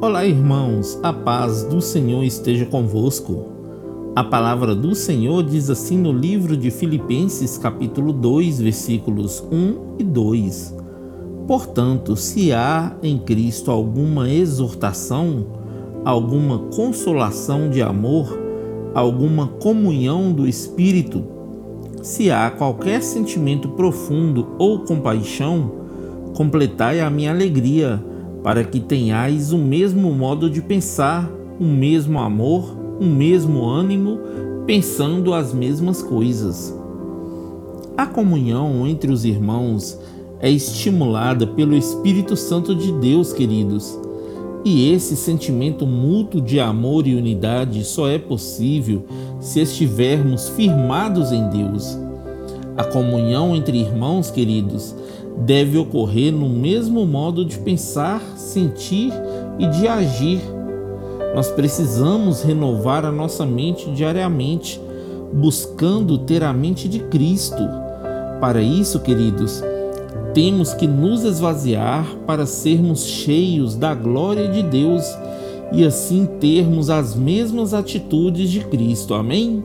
Olá, irmãos, a paz do Senhor esteja convosco. A palavra do Senhor diz assim no livro de Filipenses, capítulo 2, versículos 1 e 2. Portanto, se há em Cristo alguma exortação, alguma consolação de amor, alguma comunhão do Espírito, se há qualquer sentimento profundo ou compaixão, completai a minha alegria, para que tenhais o mesmo modo de pensar, o mesmo amor, o mesmo ânimo, pensando as mesmas coisas. A comunhão entre os irmãos é estimulada pelo Espírito Santo de Deus, queridos. E esse sentimento mútuo de amor e unidade só é possível se estivermos firmados em Deus. A comunhão entre irmãos, queridos, deve ocorrer no mesmo modo de pensar, sentir e de agir. Nós precisamos renovar a nossa mente diariamente, buscando ter a mente de Cristo. Para isso, queridos, temos que nos esvaziar para sermos cheios da glória de Deus e assim termos as mesmas atitudes de Cristo. Amém?